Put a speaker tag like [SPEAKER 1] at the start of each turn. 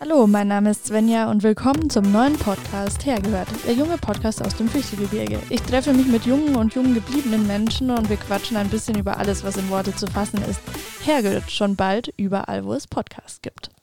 [SPEAKER 1] Hallo, mein Name ist Svenja und willkommen zum neuen Podcast Hergehört, der junge Podcast aus dem Fichtelgebirge. Ich treffe mich mit jungen und jungen gebliebenen Menschen und wir quatschen ein bisschen über alles, was in Worte zu fassen ist. Hergehört schon bald überall, wo es Podcasts gibt.